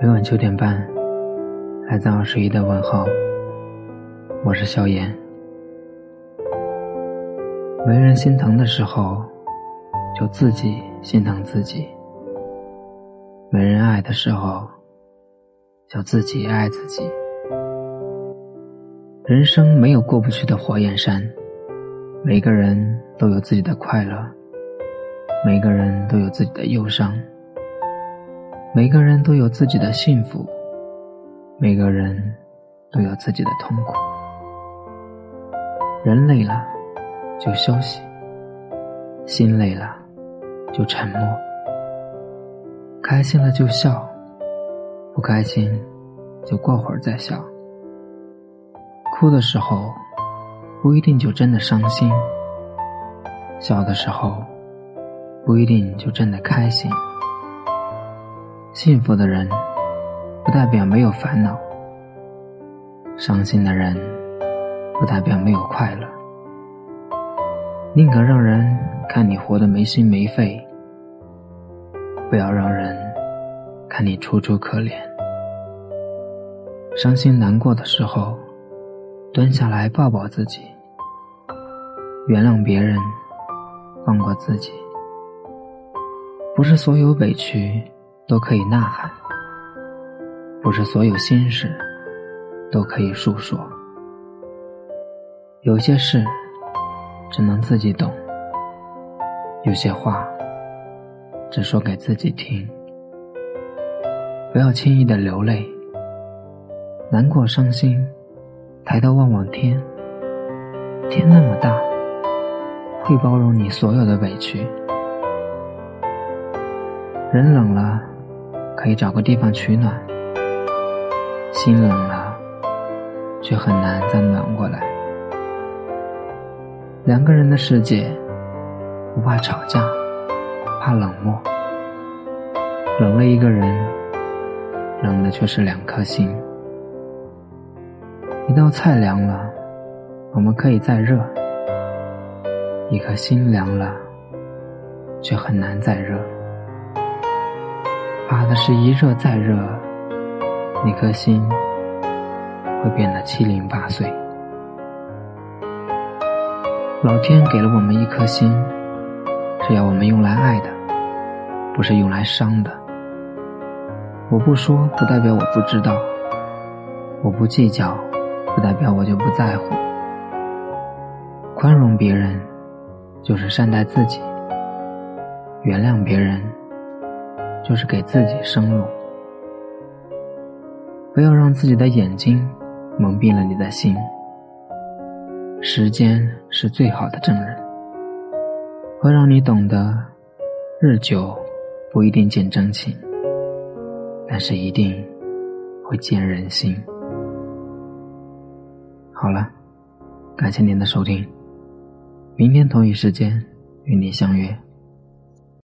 每晚九点半，来自二十一的问候。我是萧炎。没人心疼的时候，就自己心疼自己；没人爱的时候，就自己爱自己。人生没有过不去的火焰山，每个人都有自己的快乐，每个人都有自己的忧伤。每个人都有自己的幸福，每个人都有自己的痛苦。人累了就休息，心累了就沉默。开心了就笑，不开心就过会儿再笑。哭的时候不一定就真的伤心，笑的时候不一定就真的开心。幸福的人，不代表没有烦恼；伤心的人，不代表没有快乐。宁可让人看你活得没心没肺，不要让人看你楚楚可怜。伤心难过的时候，蹲下来抱抱自己，原谅别人，放过自己。不是所有委屈。都可以呐喊，不是所有心事都可以诉说。有些事只能自己懂，有些话只说给自己听。不要轻易的流泪，难过伤心，抬头望望天，天那么大，会包容你所有的委屈。人冷了。可以找个地方取暖，心冷了，却很难再暖过来。两个人的世界，不怕吵架，怕冷漠。冷了一个人，冷的却是两颗心。一道菜凉了，我们可以再热；一颗心凉了，却很难再热。怕的是一热再热，那颗心会变得七零八碎。老天给了我们一颗心，是要我们用来爱的，不是用来伤的。我不说，不代表我不知道；我不计较，不代表我就不在乎。宽容别人，就是善待自己；原谅别人。就是给自己生路，不要让自己的眼睛蒙蔽了你的心。时间是最好的证人，会让你懂得，日久不一定见真情，但是一定会见人心。好了，感谢您的收听，明天同一时间与你相约。